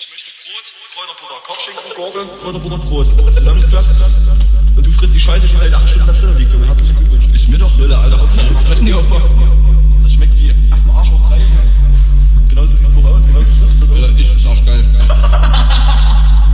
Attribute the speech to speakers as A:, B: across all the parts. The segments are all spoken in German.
A: Ich möchte Brot, Kräuterbutter, Kochschinken, Gurke, Kräuterbutter, Brot. Zusammengeklappt. Und du frisst die Scheiße, die seit acht Stunden da drin liegt, Junge. Herzlichen Glückwunsch.
B: Ist mir doch Rille, Alter. Fressen die Opfer.
A: Das schmeckt wie Affen Arsch hoch drei. Genauso sieht es drauf aus, genauso frisst du das auch.
B: Alter, ich find's arschgeil.
A: Ich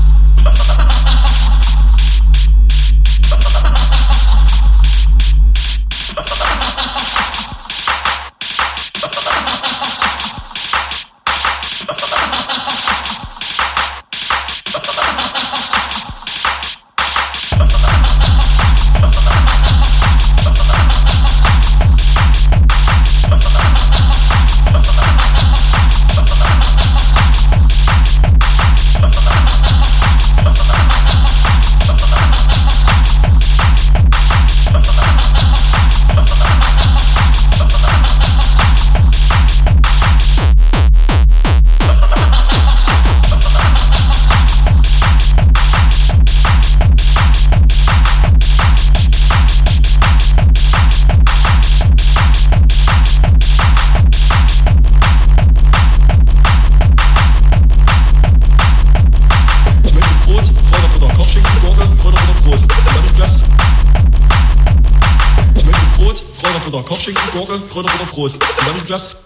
A: Kochschinken, Gurke, Kräuterbutter, Brot. Zusammengeklappt.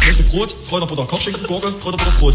A: Ich möchte Brot, Kräuterbutter, Kochschinken, Gurke, Kräuterbutter, Brot.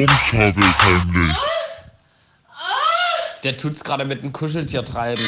C: gebumst habe ich heimlich.
D: Der tut's gerade mit dem Kuscheltier treiben.